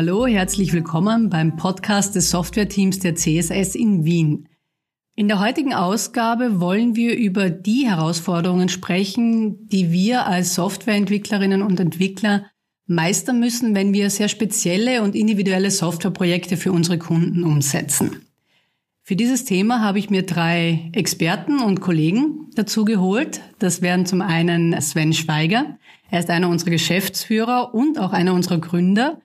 Hallo, herzlich willkommen beim Podcast des Softwareteams der CSS in Wien. In der heutigen Ausgabe wollen wir über die Herausforderungen sprechen, die wir als Softwareentwicklerinnen und Entwickler meistern müssen, wenn wir sehr spezielle und individuelle Softwareprojekte für unsere Kunden umsetzen. Für dieses Thema habe ich mir drei Experten und Kollegen dazu geholt. Das wären zum einen Sven Schweiger. Er ist einer unserer Geschäftsführer und auch einer unserer Gründer.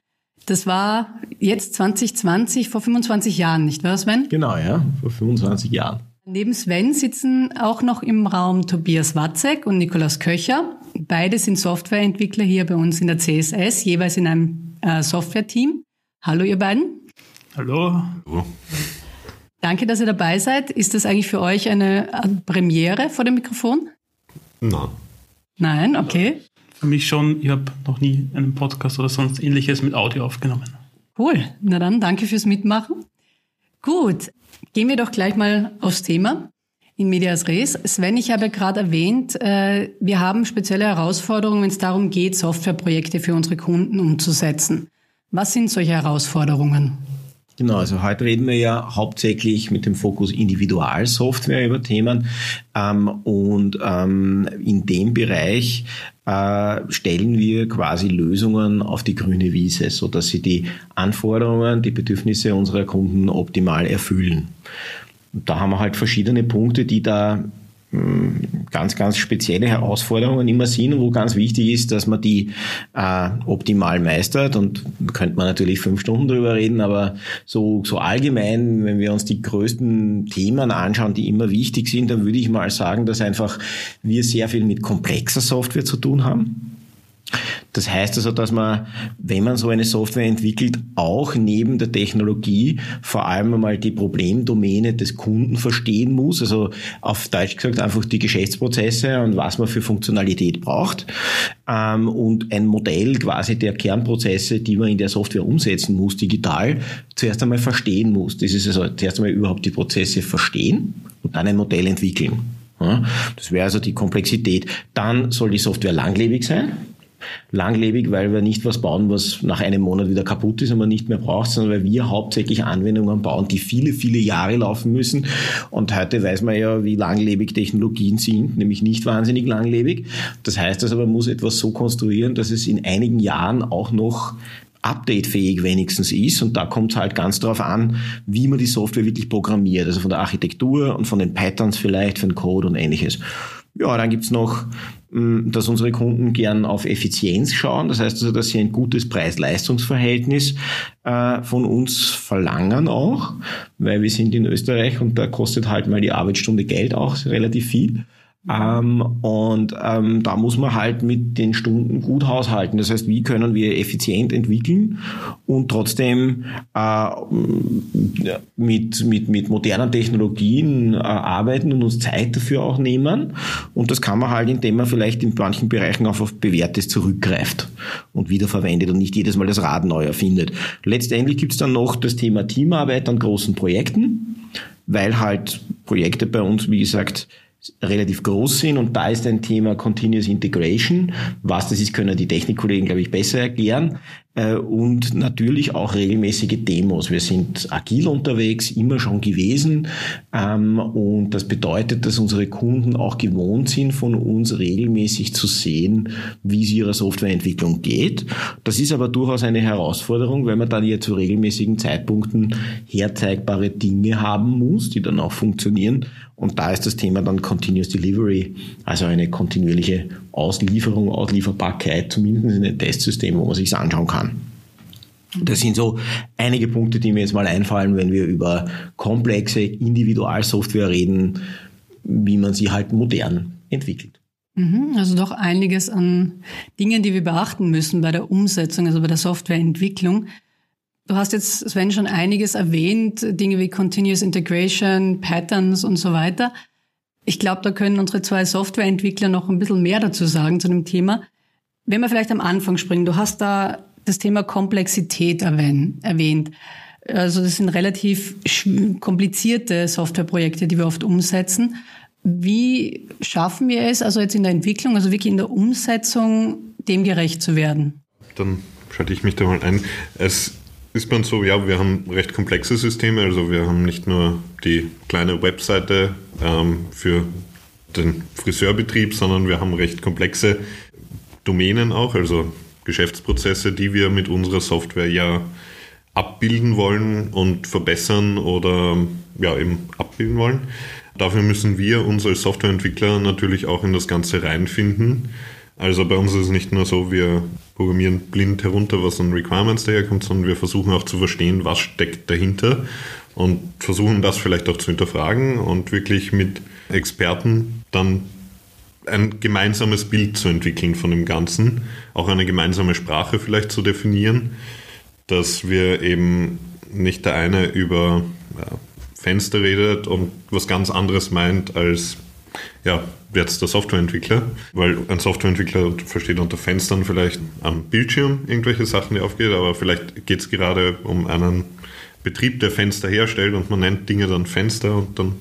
Das war jetzt 2020, vor 25 Jahren, nicht wahr, Sven? Genau, ja, vor 25 Jahren. Neben Sven sitzen auch noch im Raum Tobias Watzek und Nikolaus Köcher. Beide sind Softwareentwickler hier bei uns in der CSS, jeweils in einem äh, Software-Team. Hallo, ihr beiden. Hallo. Hallo. Danke, dass ihr dabei seid. Ist das eigentlich für euch eine Premiere vor dem Mikrofon? Nein. Nein, okay. Für mich schon. Ich habe noch nie einen Podcast oder sonst ähnliches mit Audio aufgenommen. Cool. Na dann, danke fürs Mitmachen. Gut, gehen wir doch gleich mal aufs Thema. In Medias Res. Sven, ich habe gerade erwähnt, äh, wir haben spezielle Herausforderungen, wenn es darum geht, Softwareprojekte für unsere Kunden umzusetzen. Was sind solche Herausforderungen? Genau, also heute reden wir ja hauptsächlich mit dem Fokus Individualsoftware über Themen ähm, und ähm, in dem Bereich äh, stellen wir quasi Lösungen auf die grüne Wiese, so dass sie die Anforderungen, die Bedürfnisse unserer Kunden optimal erfüllen. Und da haben wir halt verschiedene Punkte, die da ganz, ganz spezielle Herausforderungen immer sind, wo ganz wichtig ist, dass man die äh, optimal meistert. Und könnte man natürlich fünf Stunden drüber reden, aber so, so allgemein, wenn wir uns die größten Themen anschauen, die immer wichtig sind, dann würde ich mal sagen, dass einfach wir sehr viel mit komplexer Software zu tun haben. Das heißt also, dass man, wenn man so eine Software entwickelt, auch neben der Technologie vor allem einmal die Problemdomäne des Kunden verstehen muss. Also auf Deutsch gesagt einfach die Geschäftsprozesse und was man für Funktionalität braucht. Ähm, und ein Modell quasi der Kernprozesse, die man in der Software umsetzen muss, digital, zuerst einmal verstehen muss. Das ist also zuerst einmal überhaupt die Prozesse verstehen und dann ein Modell entwickeln. Das wäre also die Komplexität. Dann soll die Software langlebig sein langlebig, weil wir nicht was bauen, was nach einem Monat wieder kaputt ist und man nicht mehr braucht, sondern weil wir hauptsächlich Anwendungen bauen, die viele, viele Jahre laufen müssen. Und heute weiß man ja, wie langlebig Technologien sind, nämlich nicht wahnsinnig langlebig. Das heißt also, man muss etwas so konstruieren, dass es in einigen Jahren auch noch updatefähig wenigstens ist. Und da kommt es halt ganz darauf an, wie man die Software wirklich programmiert. Also von der Architektur und von den Patterns vielleicht, von Code und ähnliches. Ja, dann gibt's noch, mm, dass unsere Kunden gern auf Effizienz schauen. Das heißt also, dass sie ein gutes Preis-Leistungs-Verhältnis äh, von uns verlangen auch, weil wir sind in Österreich und da kostet halt mal die Arbeitsstunde Geld auch relativ viel. Ähm, und ähm, da muss man halt mit den Stunden gut haushalten. Das heißt, wie können wir effizient entwickeln und trotzdem äh, mit, mit, mit modernen Technologien äh, arbeiten und uns Zeit dafür auch nehmen. Und das kann man halt, indem man vielleicht in manchen Bereichen auch auf Bewährtes zurückgreift und wiederverwendet und nicht jedes Mal das Rad neu erfindet. Letztendlich gibt es dann noch das Thema Teamarbeit an großen Projekten, weil halt Projekte bei uns, wie gesagt, relativ groß sind und da ist ein Thema Continuous Integration. Was das ist, können die Technikkollegen, glaube ich, besser erklären. Äh, und natürlich auch regelmäßige Demos. Wir sind agil unterwegs, immer schon gewesen. Ähm, und das bedeutet, dass unsere Kunden auch gewohnt sind, von uns regelmäßig zu sehen, wie es ihrer Softwareentwicklung geht. Das ist aber durchaus eine Herausforderung, weil man dann ja zu regelmäßigen Zeitpunkten herzeigbare Dinge haben muss, die dann auch funktionieren. Und da ist das Thema dann Continuous Delivery, also eine kontinuierliche Auslieferung, Auslieferbarkeit, zumindest in einem Testsystem, wo man sich anschauen kann. Das sind so einige Punkte, die mir jetzt mal einfallen, wenn wir über komplexe Individualsoftware reden, wie man sie halt modern entwickelt. Mhm, also doch einiges an Dingen, die wir beachten müssen bei der Umsetzung, also bei der Softwareentwicklung. Du hast jetzt, Sven, schon einiges erwähnt, Dinge wie Continuous Integration, Patterns und so weiter. Ich glaube, da können unsere zwei Softwareentwickler noch ein bisschen mehr dazu sagen zu dem Thema. Wenn wir vielleicht am Anfang springen, du hast da das Thema Komplexität erwähnt. Also das sind relativ komplizierte Softwareprojekte, die wir oft umsetzen. Wie schaffen wir es, also jetzt in der Entwicklung, also wirklich in der Umsetzung, dem gerecht zu werden? Dann schalte ich mich da mal ein. Es ist man so, ja, wir haben recht komplexe Systeme. Also wir haben nicht nur die kleine Webseite ähm, für den Friseurbetrieb, sondern wir haben recht komplexe Domänen auch, also Geschäftsprozesse, die wir mit unserer Software ja abbilden wollen und verbessern oder ja eben abbilden wollen. Dafür müssen wir uns als Softwareentwickler natürlich auch in das Ganze reinfinden. Also bei uns ist es nicht nur so, wir programmieren blind herunter, was an Requirements daherkommt, sondern wir versuchen auch zu verstehen, was steckt dahinter und versuchen das vielleicht auch zu hinterfragen und wirklich mit Experten dann ein gemeinsames Bild zu entwickeln von dem Ganzen, auch eine gemeinsame Sprache vielleicht zu definieren, dass wir eben nicht der eine über ja, Fenster redet und was ganz anderes meint als ja, jetzt der Softwareentwickler, weil ein Softwareentwickler versteht unter Fenstern vielleicht am Bildschirm irgendwelche Sachen, die aufgehen, aber vielleicht geht es gerade um einen Betrieb, der Fenster herstellt und man nennt Dinge dann Fenster und dann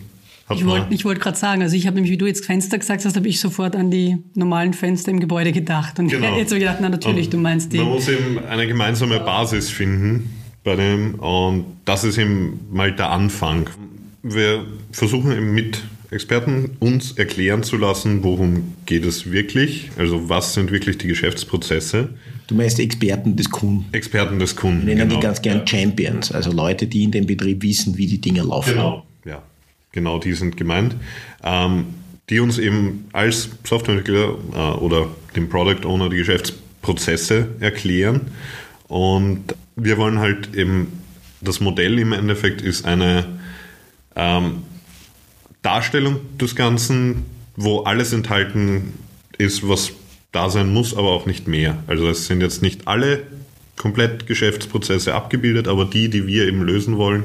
hat ich wollte wollt gerade sagen, also ich habe nämlich, wie du jetzt Fenster gesagt hast, habe ich sofort an die normalen Fenster im Gebäude gedacht. Und genau. jetzt habe ich gedacht, na natürlich, und du meinst die. Man muss eben eine gemeinsame Basis finden bei dem und das ist eben mal der Anfang. Wir versuchen eben mit Experten uns erklären zu lassen, worum geht es wirklich, also was sind wirklich die Geschäftsprozesse. Du meinst Experten des Kunden. Experten des Kunden. Wir nennen genau. die ganz gern Champions, also Leute, die in dem Betrieb wissen, wie die Dinge laufen. Genau, ja, genau die sind gemeint. Ähm, die uns eben als Softwareentwickler äh, oder dem Product Owner die Geschäftsprozesse erklären. Und wir wollen halt eben, das Modell im Endeffekt ist eine ähm, Darstellung des Ganzen, wo alles enthalten ist, was da sein muss, aber auch nicht mehr. Also es sind jetzt nicht alle komplett Geschäftsprozesse abgebildet, aber die, die wir eben lösen wollen,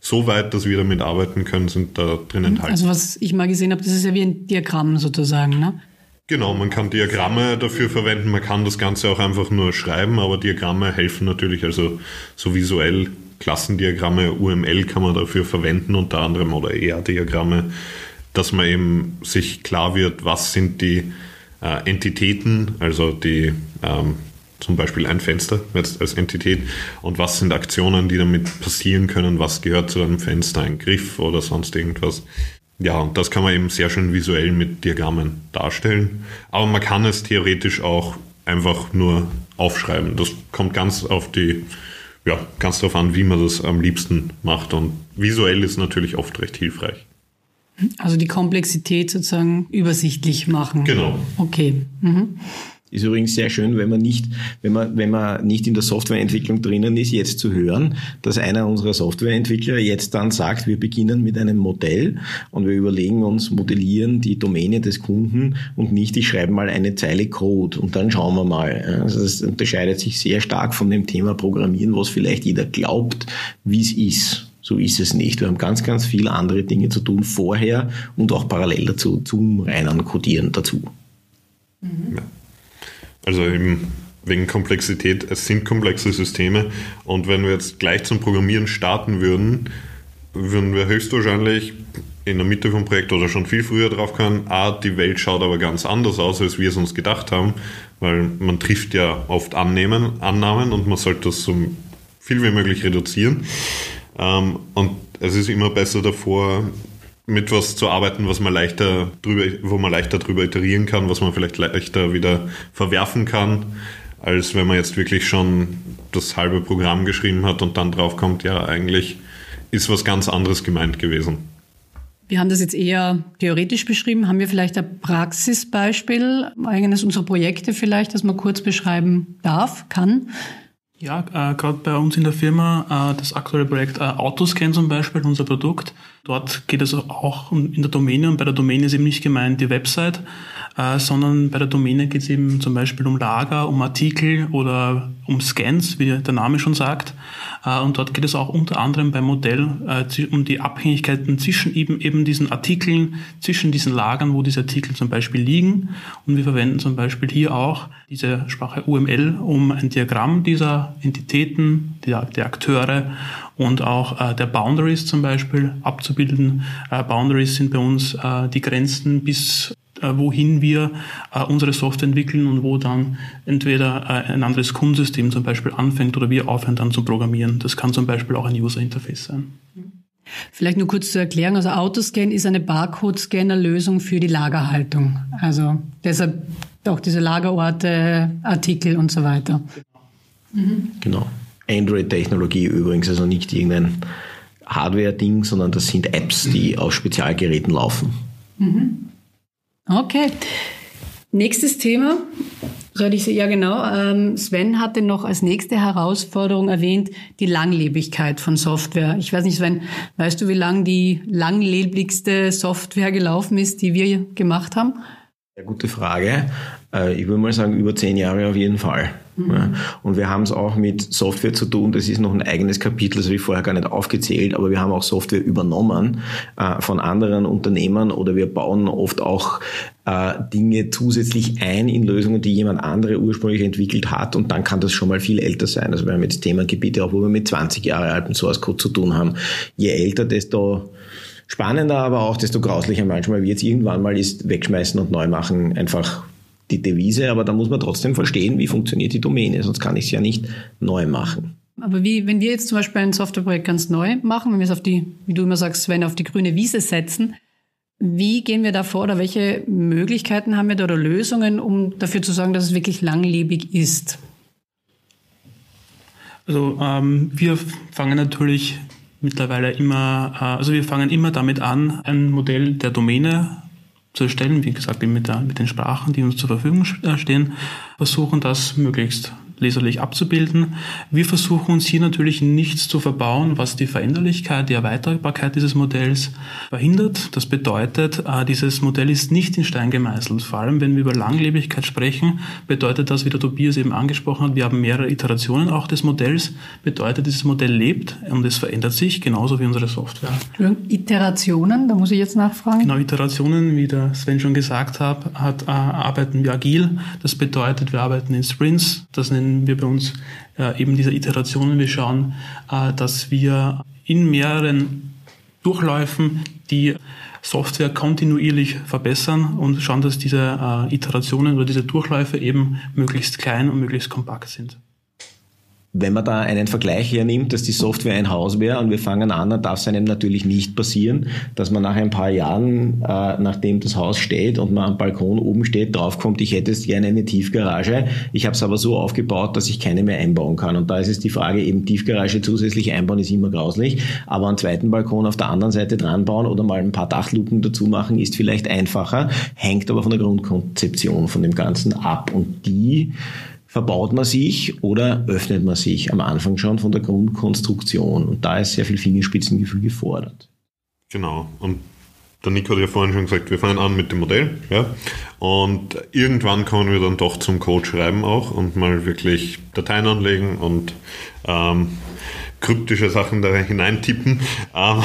so weit, dass wir damit arbeiten können, sind da drin enthalten. Also was ich mal gesehen habe, das ist ja wie ein Diagramm sozusagen, ne? Genau, man kann Diagramme dafür verwenden, man kann das Ganze auch einfach nur schreiben, aber Diagramme helfen natürlich, also so visuell Klassendiagramme, UML kann man dafür verwenden, unter anderem oder ER-Diagramme, dass man eben sich klar wird, was sind die äh, Entitäten, also die ähm, zum Beispiel ein Fenster jetzt als Entität und was sind Aktionen, die damit passieren können, was gehört zu einem Fenster, ein Griff oder sonst irgendwas. Ja, und das kann man eben sehr schön visuell mit Diagrammen darstellen. Aber man kann es theoretisch auch einfach nur aufschreiben. Das kommt ganz auf die ja, ganz darauf an, wie man das am liebsten macht. Und visuell ist natürlich oft recht hilfreich. Also die Komplexität sozusagen übersichtlich machen. Genau. Okay. Mhm. Ist übrigens sehr schön, wenn man nicht, wenn man, wenn man nicht in der Softwareentwicklung drinnen ist, jetzt zu hören, dass einer unserer Softwareentwickler jetzt dann sagt, wir beginnen mit einem Modell und wir überlegen uns, modellieren die Domäne des Kunden und nicht, ich schreibe mal eine Zeile Code und dann schauen wir mal. Also das unterscheidet sich sehr stark von dem Thema Programmieren, was vielleicht jeder glaubt, wie es ist. So ist es nicht. Wir haben ganz, ganz viele andere Dinge zu tun vorher und auch parallel dazu zum reinen Codieren dazu. Mhm. Ja. Also eben wegen Komplexität, es sind komplexe Systeme und wenn wir jetzt gleich zum Programmieren starten würden, würden wir höchstwahrscheinlich in der Mitte vom Projekt oder schon viel früher drauf kommen, ah, die Welt schaut aber ganz anders aus, als wir es uns gedacht haben, weil man trifft ja oft Annehmen, Annahmen und man sollte das so viel wie möglich reduzieren. Ähm, und es ist immer besser davor, mit was zu arbeiten, was man leichter drüber, wo man leichter drüber iterieren kann, was man vielleicht leichter wieder verwerfen kann, als wenn man jetzt wirklich schon das halbe Programm geschrieben hat und dann drauf kommt, ja, eigentlich ist was ganz anderes gemeint gewesen. Wir haben das jetzt eher theoretisch beschrieben. Haben wir vielleicht ein Praxisbeispiel, eines unserer Projekte vielleicht, das man kurz beschreiben darf, kann? Ja, äh, gerade bei uns in der Firma, äh, das aktuelle Projekt äh, Autoscan zum Beispiel, unser Produkt. Dort geht es auch in der Domäne und bei der Domäne ist eben nicht gemeint die Website, äh, sondern bei der Domäne geht es eben zum Beispiel um Lager, um Artikel oder um Scans, wie der Name schon sagt. Äh, und dort geht es auch unter anderem beim Modell äh, um die Abhängigkeiten zwischen eben, eben diesen Artikeln, zwischen diesen Lagern, wo diese Artikel zum Beispiel liegen. Und wir verwenden zum Beispiel hier auch diese Sprache UML, um ein Diagramm dieser Entitäten, der, der Akteure und auch äh, der Boundaries zum Beispiel abzubilden. Äh, Boundaries sind bei uns äh, die Grenzen bis wohin wir äh, unsere Software entwickeln und wo dann entweder äh, ein anderes Kundensystem zum Beispiel anfängt oder wir aufhören dann zu programmieren. Das kann zum Beispiel auch ein User Interface sein. Vielleicht nur kurz zur Erklärung. Also Autoscan ist eine Barcode-Scanner-Lösung für die Lagerhaltung. Also deshalb auch diese Lagerorte, Artikel und so weiter. Mhm. Genau. Android-Technologie übrigens, also nicht irgendein Hardware-Ding, sondern das sind Apps, die auf Spezialgeräten laufen. Mhm. Okay. Nächstes Thema. Soll ich ja genau. Ähm, Sven hatte noch als nächste Herausforderung erwähnt die Langlebigkeit von Software. Ich weiß nicht, Sven, weißt du, wie lang die langlebigste Software gelaufen ist, die wir gemacht haben? Ja, gute Frage. Äh, ich würde mal sagen, über zehn Jahre auf jeden Fall. Mhm. Und wir haben es auch mit Software zu tun. Das ist noch ein eigenes Kapitel, das habe ich vorher gar nicht aufgezählt, aber wir haben auch Software übernommen äh, von anderen Unternehmen oder wir bauen oft auch äh, Dinge zusätzlich ein in Lösungen, die jemand andere ursprünglich entwickelt hat und dann kann das schon mal viel älter sein. Also wir haben jetzt Themengebiete auch, wo wir mit 20 Jahre alten Source Code zu tun haben. Je älter, desto spannender, aber auch desto grauslicher manchmal wird es irgendwann mal ist wegschmeißen und neu machen einfach die Devise, aber da muss man trotzdem verstehen, wie funktioniert die Domäne, sonst kann ich es ja nicht neu machen. Aber wie, wenn wir jetzt zum Beispiel ein Softwareprojekt ganz neu machen, wenn wir es auf die, wie du immer sagst, Sven, auf die grüne Wiese setzen, wie gehen wir da vor oder welche Möglichkeiten haben wir da oder Lösungen, um dafür zu sorgen, dass es wirklich langlebig ist? Also ähm, wir fangen natürlich mittlerweile immer, äh, also wir fangen immer damit an, ein Modell der Domäne zu erstellen, wie gesagt, mit, der, mit den Sprachen, die uns zur Verfügung äh, stehen, versuchen das möglichst leserlich abzubilden. Wir versuchen uns hier natürlich nichts zu verbauen, was die Veränderlichkeit, die Erweiterbarkeit dieses Modells verhindert. Das bedeutet, äh, dieses Modell ist nicht in Stein gemeißelt. Vor allem, wenn wir über Langlebigkeit sprechen, bedeutet das, wie der Tobias eben angesprochen hat, wir haben mehrere Iterationen auch des Modells. Bedeutet, dieses Modell lebt und es verändert sich, genauso wie unsere Software. Iterationen, da muss ich jetzt nachfragen. Genau, Iterationen, wie der Sven schon gesagt hat, hat äh, arbeiten wir agil. Das bedeutet, wir arbeiten in Sprints. Das nennen nennen wir bei uns äh, eben diese Iterationen. Wir schauen, äh, dass wir in mehreren Durchläufen die Software kontinuierlich verbessern und schauen, dass diese äh, Iterationen oder diese Durchläufe eben möglichst klein und möglichst kompakt sind. Wenn man da einen Vergleich hernimmt, dass die Software ein Haus wäre und wir fangen an, dann darf es einem natürlich nicht passieren, dass man nach ein paar Jahren, äh, nachdem das Haus steht und man am Balkon oben steht, draufkommt, ich hätte jetzt gerne eine Tiefgarage. Ich habe es aber so aufgebaut, dass ich keine mehr einbauen kann. Und da ist es die Frage, eben Tiefgarage zusätzlich einbauen ist immer grauslich, aber einen zweiten Balkon auf der anderen Seite dran bauen oder mal ein paar Dachluken dazu machen, ist vielleicht einfacher, hängt aber von der Grundkonzeption von dem Ganzen ab. Und die verbaut man sich oder öffnet man sich am Anfang schon von der Grundkonstruktion. Und da ist sehr viel Fingerspitzengefühl gefordert. Genau. Und der Nico hat ja vorhin schon gesagt, wir fangen an mit dem Modell. Ja? Und irgendwann kommen wir dann doch zum Code schreiben auch und mal wirklich Dateien anlegen und ähm, kryptische Sachen da hineintippen. Ähm,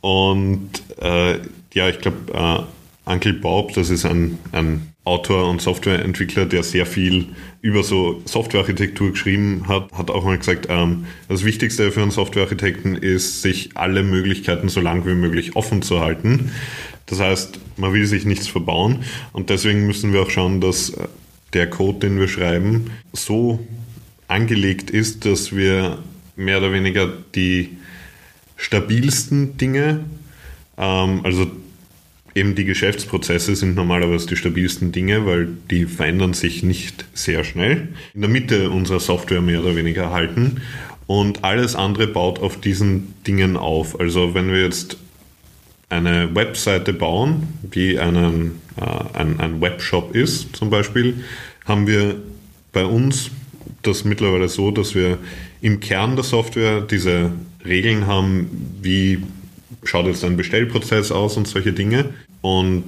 und äh, ja, ich glaube, äh, Uncle Bob, das ist ein, ein Autor und Softwareentwickler, der sehr viel über so Softwarearchitektur geschrieben hat, hat auch mal gesagt, ähm, das Wichtigste für einen Softwarearchitekten ist, sich alle Möglichkeiten so lang wie möglich offen zu halten. Das heißt, man will sich nichts verbauen und deswegen müssen wir auch schauen, dass der Code, den wir schreiben, so angelegt ist, dass wir mehr oder weniger die stabilsten Dinge, ähm, also Eben die Geschäftsprozesse sind normalerweise die stabilsten Dinge, weil die verändern sich nicht sehr schnell. In der Mitte unserer Software mehr oder weniger halten und alles andere baut auf diesen Dingen auf. Also wenn wir jetzt eine Webseite bauen, die einen, äh, ein, ein Webshop ist zum Beispiel, haben wir bei uns das mittlerweile so, dass wir im Kern der Software diese Regeln haben, wie schaut jetzt ein Bestellprozess aus und solche Dinge. Und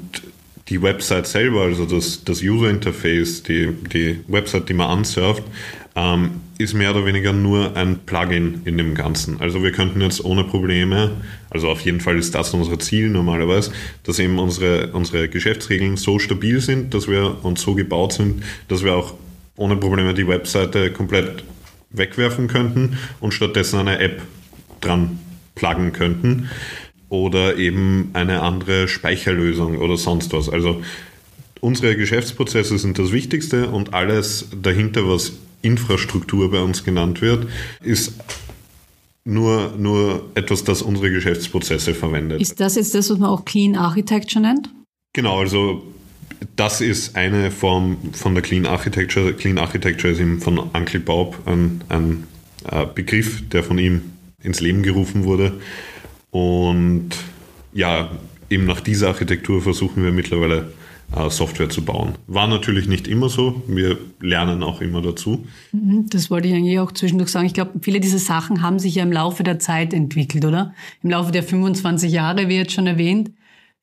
die Website selber, also das, das User Interface, die, die Website, die man ansurft, ähm, ist mehr oder weniger nur ein Plugin in dem Ganzen. Also wir könnten jetzt ohne Probleme, also auf jeden Fall ist das unser Ziel normalerweise, dass eben unsere, unsere Geschäftsregeln so stabil sind, dass wir und so gebaut sind, dass wir auch ohne Probleme die Webseite komplett wegwerfen könnten und stattdessen eine App dran pluggen könnten. oder eben eine andere Speicherlösung oder sonst was. Also unsere Geschäftsprozesse sind das Wichtigste und alles dahinter, was Infrastruktur bei uns genannt wird, ist nur, nur etwas, das unsere Geschäftsprozesse verwendet. Ist das jetzt das, was man auch Clean Architecture nennt? Genau, also das ist eine Form von der Clean Architecture. Clean Architecture ist eben von Uncle Bob ein, ein äh, Begriff, der von ihm ins Leben gerufen wurde. Und ja, eben nach dieser Architektur versuchen wir mittlerweile äh, Software zu bauen. War natürlich nicht immer so. Wir lernen auch immer dazu. Mhm, das wollte ich eigentlich auch zwischendurch sagen. Ich glaube, viele dieser Sachen haben sich ja im Laufe der Zeit entwickelt, oder? Im Laufe der 25 Jahre, wie jetzt schon erwähnt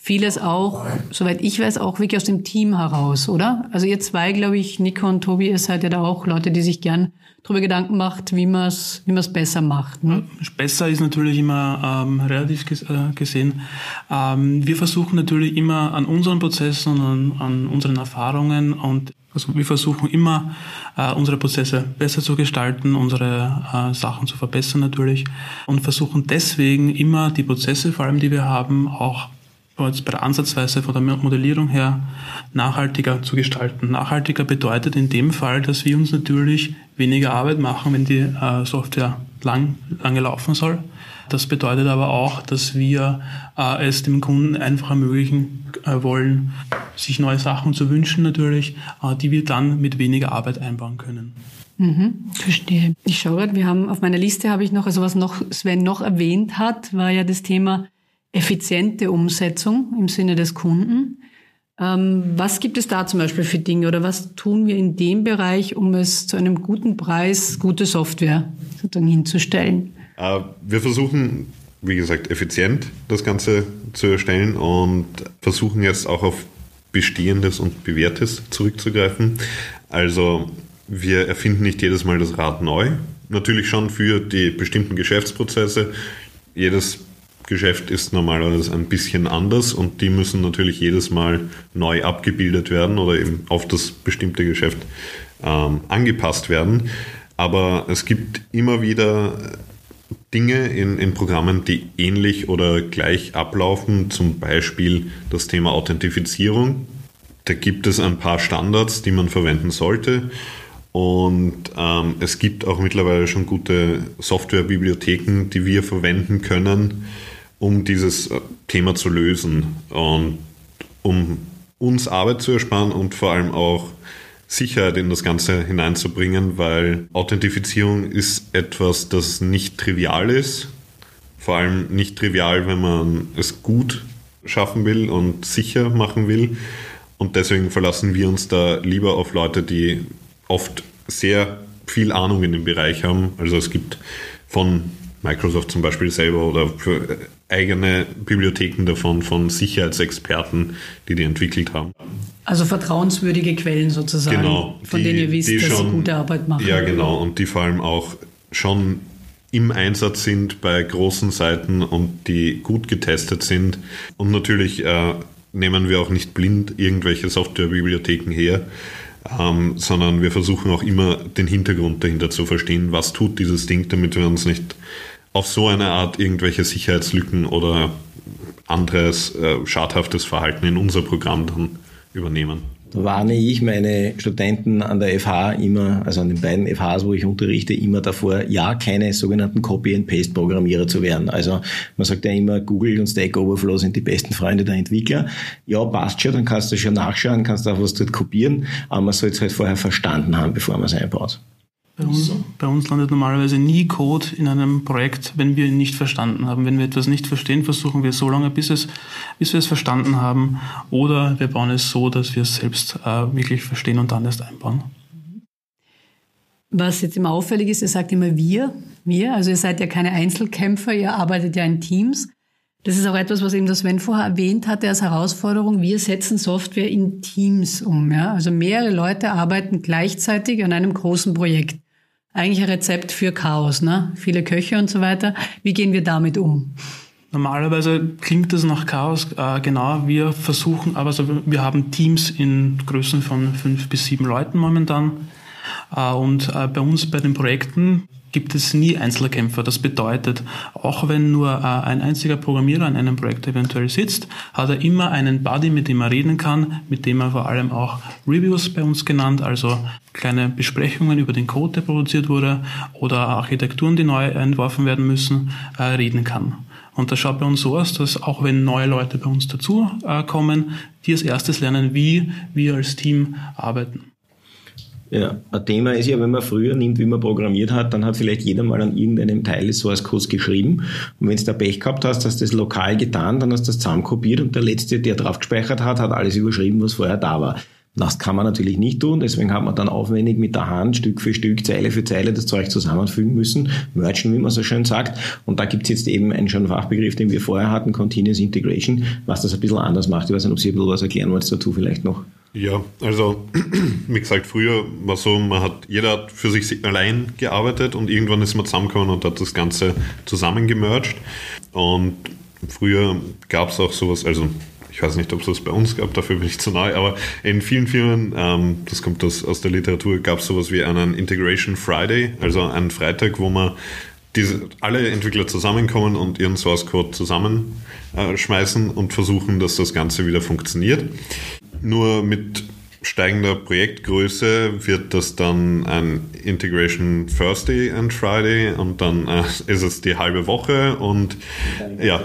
vieles auch, soweit ich weiß, auch wirklich aus dem Team heraus, oder? Also ihr zwei, glaube ich, Nico und Tobi, ihr seid ja da auch Leute, die sich gern darüber Gedanken macht, wie man es wie man's besser macht. Ne? Besser ist natürlich immer ähm, relativ äh, gesehen. Ähm, wir versuchen natürlich immer an unseren Prozessen und an, an unseren Erfahrungen und also wir versuchen immer, äh, unsere Prozesse besser zu gestalten, unsere äh, Sachen zu verbessern natürlich und versuchen deswegen immer die Prozesse, vor allem die wir haben, auch jetzt bei der Ansatzweise von der Modellierung her nachhaltiger zu gestalten. Nachhaltiger bedeutet in dem Fall, dass wir uns natürlich weniger Arbeit machen, wenn die äh, Software lang, lange laufen soll. Das bedeutet aber auch, dass wir äh, es dem Kunden einfach ermöglichen äh, wollen, sich neue Sachen zu wünschen natürlich, die wir dann mit weniger Arbeit einbauen können. Mhm, verstehe. Ich schaue gerade, wir haben auf meiner Liste habe ich noch, also was noch Sven noch erwähnt hat, war ja das Thema effiziente Umsetzung im Sinne des Kunden. Ähm, was gibt es da zum Beispiel für Dinge oder was tun wir in dem Bereich, um es zu einem guten Preis, gute Software sozusagen hinzustellen? Äh, wir versuchen, wie gesagt, effizient das Ganze zu erstellen und versuchen jetzt auch auf Bestehendes und Bewährtes zurückzugreifen. Also wir erfinden nicht jedes Mal das Rad neu. Natürlich schon für die bestimmten Geschäftsprozesse. Jedes Geschäft ist normalerweise ein bisschen anders und die müssen natürlich jedes Mal neu abgebildet werden oder eben auf das bestimmte Geschäft ähm, angepasst werden. Aber es gibt immer wieder Dinge in, in Programmen, die ähnlich oder gleich ablaufen, zum Beispiel das Thema Authentifizierung. Da gibt es ein paar Standards, die man verwenden sollte. Und ähm, es gibt auch mittlerweile schon gute Softwarebibliotheken, die wir verwenden können, um dieses äh, Thema zu lösen und um uns Arbeit zu ersparen und vor allem auch Sicherheit in das Ganze hineinzubringen, weil Authentifizierung ist etwas, das nicht trivial ist. Vor allem nicht trivial, wenn man es gut schaffen will und sicher machen will. Und deswegen verlassen wir uns da lieber auf Leute, die oft sehr viel Ahnung in dem Bereich haben. Also es gibt von Microsoft zum Beispiel selber oder für eigene Bibliotheken davon von Sicherheitsexperten, die die entwickelt haben. Also vertrauenswürdige Quellen sozusagen, genau, von die, denen ihr wisst, dass schon, sie gute Arbeit machen. Ja, genau, und die vor allem auch schon im Einsatz sind bei großen Seiten und die gut getestet sind. Und natürlich äh, nehmen wir auch nicht blind irgendwelche Softwarebibliotheken her, ähm, sondern wir versuchen auch immer den Hintergrund dahinter zu verstehen, was tut dieses Ding, damit wir uns nicht auf so eine Art irgendwelche Sicherheitslücken oder anderes äh, schadhaftes Verhalten in unser Programm dann übernehmen. Da warne ich meine Studenten an der FH immer, also an den beiden FHs, wo ich unterrichte, immer davor, ja, keine sogenannten Copy-and-Paste-Programmierer zu werden. Also man sagt ja immer, Google und Stack Overflow sind die besten Freunde der Entwickler. Ja, passt schon, dann kannst du schon nachschauen, kannst auch was dort kopieren, aber man soll es halt vorher verstanden haben, bevor man es einbaut. Bei uns, bei uns, landet normalerweise nie Code in einem Projekt, wenn wir ihn nicht verstanden haben. Wenn wir etwas nicht verstehen, versuchen wir so lange, bis, es, bis wir es verstanden haben. Oder wir bauen es so, dass wir es selbst äh, wirklich verstehen und dann erst einbauen. Was jetzt immer auffällig ist, ihr sagt immer wir, wir. Also ihr seid ja keine Einzelkämpfer, ihr arbeitet ja in Teams. Das ist auch etwas, was eben das Sven vorher erwähnt hatte als Herausforderung. Wir setzen Software in Teams um. Ja? Also mehrere Leute arbeiten gleichzeitig an einem großen Projekt eigentlich ein Rezept für Chaos, ne? Viele Köche und so weiter. Wie gehen wir damit um? Normalerweise klingt das nach Chaos, äh, genau. Wir versuchen, aber also wir haben Teams in Größen von fünf bis sieben Leuten momentan. Äh, und äh, bei uns bei den Projekten gibt es nie Einzelkämpfer. Das bedeutet, auch wenn nur äh, ein einziger Programmierer an einem Projekt eventuell sitzt, hat er immer einen Buddy, mit dem er reden kann, mit dem er vor allem auch Reviews bei uns genannt, also kleine Besprechungen über den Code, der produziert wurde, oder Architekturen, die neu entworfen werden müssen, äh, reden kann. Und das schaut bei uns so aus, dass auch wenn neue Leute bei uns dazu äh, kommen, die als erstes lernen, wie wir als Team arbeiten. Ja, ein Thema ist ja, wenn man früher nimmt, wie man programmiert hat, dann hat vielleicht jeder mal an irgendeinem Teil des Source Codes geschrieben. Und wenn du da Pech gehabt hast, hast du das lokal getan, dann hast du das zusammenkopiert und der Letzte, der drauf gespeichert hat, hat alles überschrieben, was vorher da war. Das kann man natürlich nicht tun, deswegen hat man dann aufwendig mit der Hand Stück für Stück, Zeile für Zeile das Zeug zusammenfügen müssen, merchen, wie man so schön sagt. Und da gibt es jetzt eben einen schon Fachbegriff, den wir vorher hatten, Continuous Integration, was das ein bisschen anders macht. Ich weiß nicht, ob Sie ein bisschen was erklären wollt dazu vielleicht noch. Ja, also wie gesagt, früher war so, man hat, jeder hat für sich allein gearbeitet und irgendwann ist man zusammengekommen und hat das Ganze zusammengemerged. Und früher gab es auch sowas, also ich weiß nicht, ob es das bei uns gab, dafür bin ich zu neu, aber in vielen Firmen, ähm, das kommt aus, aus der Literatur, gab es sowas wie einen Integration Friday, also einen Freitag, wo man diese, alle Entwickler zusammenkommen und ihren Source Code zusammenschmeißen und versuchen, dass das Ganze wieder funktioniert. Nur mit steigender Projektgröße wird das dann ein Integration Thursday and Friday und dann äh, ist es die halbe Woche und ja,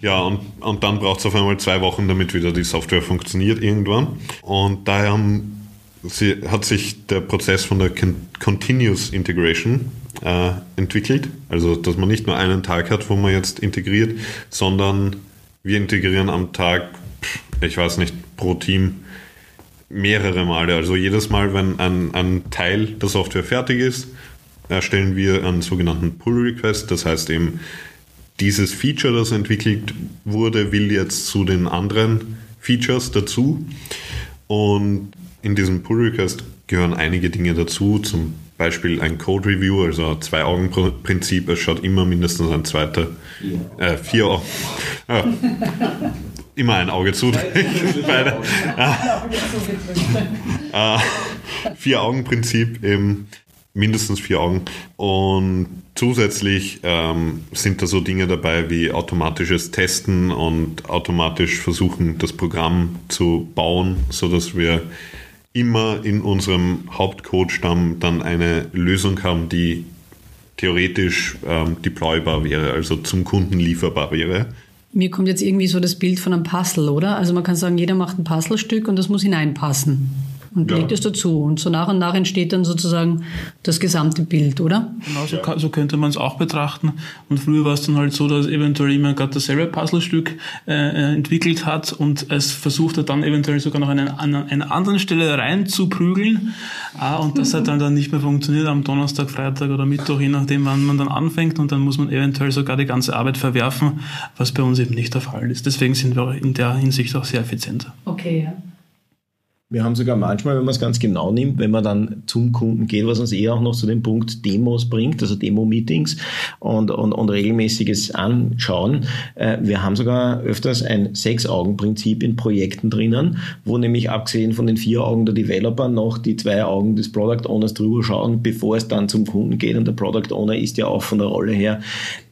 ja und, und dann braucht es auf einmal zwei Wochen, damit wieder die Software funktioniert irgendwann. Und daher haben sie, hat sich der Prozess von der Continuous Integration äh, entwickelt. Also dass man nicht nur einen Tag hat, wo man jetzt integriert, sondern wir integrieren am Tag ich weiß nicht, pro Team mehrere Male. Also jedes Mal, wenn ein, ein Teil der Software fertig ist, erstellen wir einen sogenannten Pull-Request. Das heißt eben, dieses Feature, das entwickelt wurde, will jetzt zu den anderen Features dazu. Und in diesem Pull-Request gehören einige Dinge dazu, zum Beispiel ein Code-Review, also ein Zwei-Augen-Prinzip. Es schaut immer mindestens ein zweiter, äh, vier Augen. Ja immer ein Auge zudrücken. äh, Vier-Augen-Prinzip eben mindestens vier Augen. Und zusätzlich ähm, sind da so Dinge dabei wie automatisches Testen und automatisch versuchen, das Programm zu bauen, sodass wir immer in unserem Hauptcode-Stamm dann eine Lösung haben, die theoretisch ähm, deploybar wäre, also zum Kunden lieferbar wäre. Mir kommt jetzt irgendwie so das Bild von einem Puzzle, oder? Also man kann sagen, jeder macht ein Puzzlestück und das muss hineinpassen und ja. legt es dazu. Und so nach und nach entsteht dann sozusagen das gesamte Bild, oder? Genau, so, ja. so könnte man es auch betrachten. Und früher war es dann halt so, dass eventuell jemand gerade dasselbe Puzzlestück äh, äh, entwickelt hat und es versucht hat dann eventuell sogar noch an eine, eine andere Stelle reinzuprügeln. Ah, und das hat dann, dann nicht mehr funktioniert am Donnerstag, Freitag oder Mittwoch, je nachdem, wann man dann anfängt. Und dann muss man eventuell sogar die ganze Arbeit verwerfen, was bei uns eben nicht der Fall ist. Deswegen sind wir in der Hinsicht auch sehr effizient. Okay, ja. Wir haben sogar manchmal, wenn man es ganz genau nimmt, wenn man dann zum Kunden geht, was uns eher auch noch zu dem Punkt Demos bringt, also Demo-Meetings und, und, und regelmäßiges Anschauen. Äh, wir haben sogar öfters ein Sechs-Augen-Prinzip in Projekten drinnen, wo nämlich abgesehen von den vier Augen der Developer noch die zwei Augen des Product Owners drüber schauen, bevor es dann zum Kunden geht. Und der Product Owner ist ja auch von der Rolle her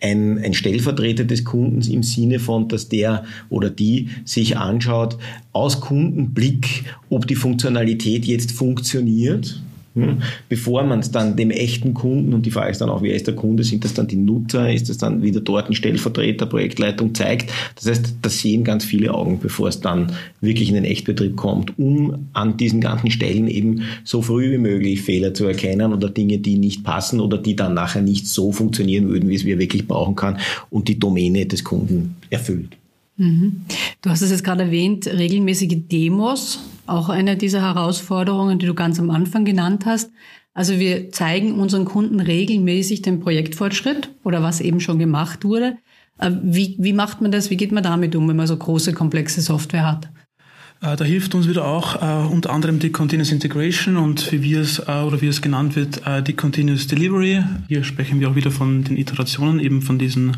ein, ein Stellvertreter des Kundens im Sinne von, dass der oder die sich anschaut, aus Kundenblick, ob die Funktionalität jetzt funktioniert, hm, bevor man es dann dem echten Kunden, und die Frage ist dann auch, wer ist der Kunde, sind das dann die Nutzer, ist das dann wieder dort ein Stellvertreter, Projektleitung zeigt. Das heißt, das sehen ganz viele Augen, bevor es dann wirklich in den Echtbetrieb kommt, um an diesen ganzen Stellen eben so früh wie möglich Fehler zu erkennen oder Dinge, die nicht passen oder die dann nachher nicht so funktionieren würden, wie es wir wirklich brauchen kann und die Domäne des Kunden erfüllt. Mhm. Du hast es jetzt gerade erwähnt, regelmäßige Demos, auch eine dieser Herausforderungen, die du ganz am Anfang genannt hast. Also wir zeigen unseren Kunden regelmäßig den Projektfortschritt oder was eben schon gemacht wurde. Äh, wie, wie macht man das? Wie geht man damit um, wenn man so große, komplexe Software hat? Äh, da hilft uns wieder auch äh, unter anderem die Continuous Integration und wie wir es äh, oder wie es genannt wird, die Continuous Delivery. Hier sprechen wir auch wieder von den Iterationen, eben von diesen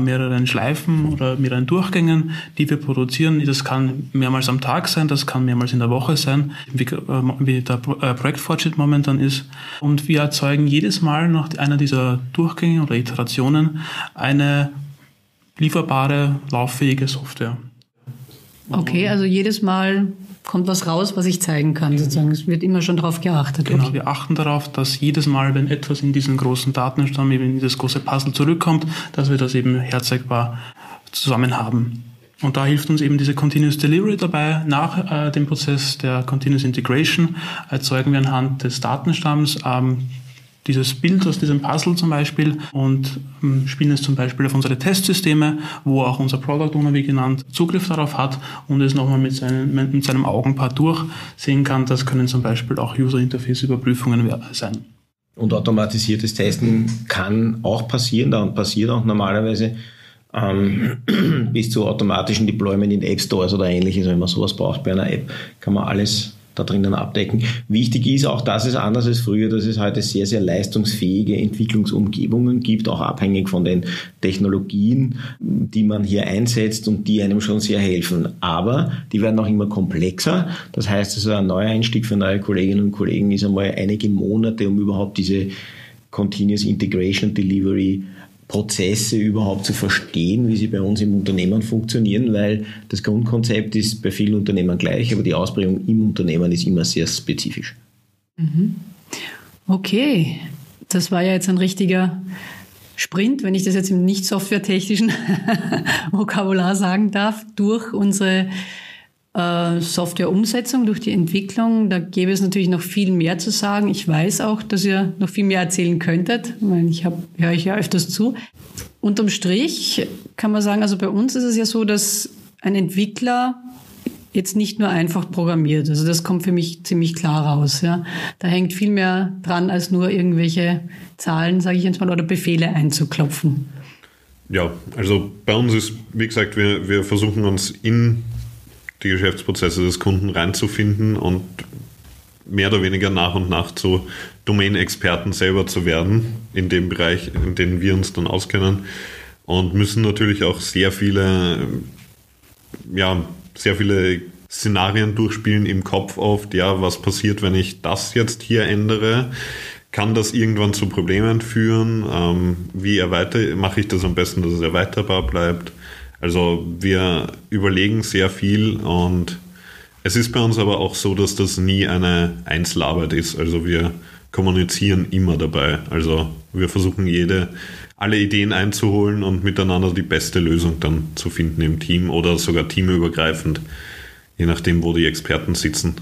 mehreren Schleifen oder mehreren Durchgängen, die wir produzieren. Das kann mehrmals am Tag sein, das kann mehrmals in der Woche sein, wie, äh, wie der Projektfortschritt momentan ist. Und wir erzeugen jedes Mal nach einer dieser Durchgänge oder Iterationen eine lieferbare, lauffähige Software. Okay, also jedes Mal kommt was raus, was ich zeigen kann, sozusagen. Es wird immer schon darauf geachtet. Genau, wir achten darauf, dass jedes Mal, wenn etwas in diesen großen Datenstamm, eben in dieses große Puzzle zurückkommt, dass wir das eben herzeigbar zusammen haben. Und da hilft uns eben diese Continuous Delivery dabei. Nach äh, dem Prozess der Continuous Integration erzeugen wir anhand des Datenstamms ähm, dieses Bild aus diesem Puzzle zum Beispiel und ähm, spielen es zum Beispiel auf unsere Testsysteme, wo auch unser Product Owner, wie genannt, Zugriff darauf hat und es nochmal mit, seinen, mit seinem Augenpaar durchsehen kann. Das können zum Beispiel auch User Interface Überprüfungen sein. Und automatisiertes Testen kann auch passieren, da und passiert auch normalerweise ähm, bis zu automatischen Deployment in App Stores oder ähnliches. Wenn man sowas braucht bei einer App, kann man alles da drinnen abdecken. Wichtig ist auch, dass es anders als früher, dass es heute sehr, sehr leistungsfähige Entwicklungsumgebungen gibt, auch abhängig von den Technologien, die man hier einsetzt und die einem schon sehr helfen. Aber die werden auch immer komplexer. Das heißt, also ein neuer Einstieg für neue Kolleginnen und Kollegen ist einmal einige Monate, um überhaupt diese Continuous Integration Delivery Prozesse überhaupt zu verstehen, wie sie bei uns im Unternehmen funktionieren, weil das Grundkonzept ist bei vielen Unternehmen gleich, aber die Ausprägung im Unternehmen ist immer sehr spezifisch. Mhm. Okay, das war ja jetzt ein richtiger Sprint, wenn ich das jetzt im nicht softwaretechnischen Vokabular sagen darf, durch unsere Softwareumsetzung, durch die Entwicklung. Da gäbe es natürlich noch viel mehr zu sagen. Ich weiß auch, dass ihr noch viel mehr erzählen könntet. Ich hab, höre ich ja öfters zu. Unterm Strich kann man sagen, also bei uns ist es ja so, dass ein Entwickler jetzt nicht nur einfach programmiert. Also das kommt für mich ziemlich klar raus. Ja. Da hängt viel mehr dran, als nur irgendwelche Zahlen, sage ich jetzt mal, oder Befehle einzuklopfen. Ja, also bei uns ist, wie gesagt, wir, wir versuchen uns in die Geschäftsprozesse des Kunden reinzufinden und mehr oder weniger nach und nach zu Domain-Experten selber zu werden, in dem Bereich, in dem wir uns dann auskennen. Und müssen natürlich auch sehr viele, ja, sehr viele Szenarien durchspielen im Kopf oft. Ja, was passiert, wenn ich das jetzt hier ändere? Kann das irgendwann zu Problemen führen? Ähm, wie erweiter, mache ich das am besten, dass es erweiterbar bleibt? Also wir überlegen sehr viel und es ist bei uns aber auch so, dass das nie eine Einzelarbeit ist. Also wir kommunizieren immer dabei. Also wir versuchen jede, alle Ideen einzuholen und miteinander die beste Lösung dann zu finden im Team oder sogar teamübergreifend, je nachdem, wo die Experten sitzen.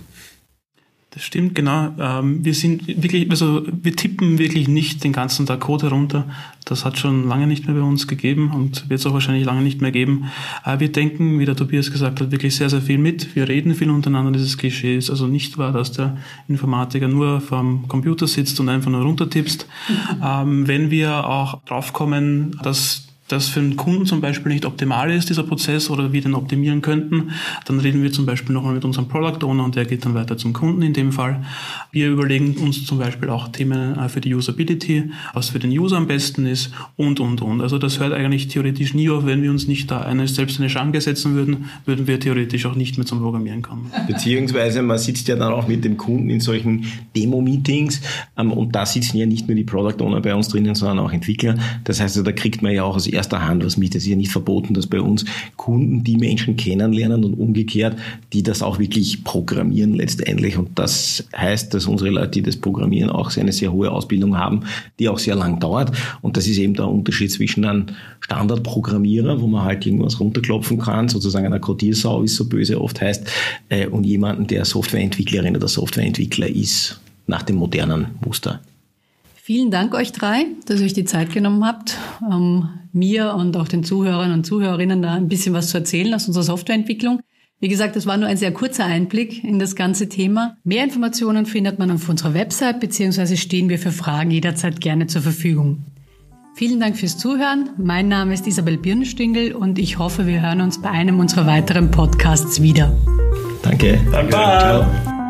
Das stimmt, genau. Ähm, wir sind wirklich, also wir tippen wirklich nicht den ganzen Tag Code herunter. Das hat schon lange nicht mehr bei uns gegeben und wird es auch wahrscheinlich lange nicht mehr geben. Äh, wir denken, wie der Tobias gesagt hat, wirklich sehr, sehr viel mit. Wir reden viel untereinander. Dieses Klischee ist also nicht wahr, dass der Informatiker nur vorm Computer sitzt und einfach nur runtertippst. Mhm. Wenn wir auch draufkommen, dass das für den Kunden zum Beispiel nicht optimal ist, dieser Prozess, oder wir den optimieren könnten, dann reden wir zum Beispiel nochmal mit unserem Product Owner und der geht dann weiter zum Kunden in dem Fall. Wir überlegen uns zum Beispiel auch Themen äh, für die Usability, was für den User am besten ist und, und, und. Also das hört eigentlich theoretisch nie auf, wenn wir uns nicht da eine, selbst eine Schranke setzen würden, würden wir theoretisch auch nicht mehr zum Programmieren kommen. Beziehungsweise man sitzt ja dann auch mit dem Kunden in solchen Demo-Meetings ähm, und da sitzen ja nicht nur die Product Owner bei uns drinnen, sondern auch Entwickler. Das heißt, also, da kriegt man ja auch als erster Hand was mit. Es ist ja nicht verboten, dass bei uns Kunden die Menschen kennenlernen und umgekehrt, die das auch wirklich programmieren letztendlich. Und das heißt, dass unsere Leute, die das programmieren, auch eine sehr hohe Ausbildung haben, die auch sehr lang dauert. Und das ist eben der Unterschied zwischen einem Standardprogrammierer, wo man halt irgendwas runterklopfen kann, sozusagen einer Codiersau, wie es so böse oft heißt, äh, und jemanden, der Softwareentwicklerin oder Softwareentwickler ist, nach dem modernen Muster. Vielen Dank euch drei, dass ihr euch die Zeit genommen habt, um mir und auch den Zuhörern und Zuhörerinnen da ein bisschen was zu erzählen aus unserer Softwareentwicklung. Wie gesagt, das war nur ein sehr kurzer Einblick in das ganze Thema. Mehr Informationen findet man auf unserer Website, beziehungsweise stehen wir für Fragen jederzeit gerne zur Verfügung. Vielen Dank fürs Zuhören. Mein Name ist Isabel Birnstüngel und ich hoffe, wir hören uns bei einem unserer weiteren Podcasts wieder. Danke. Danke. Ciao.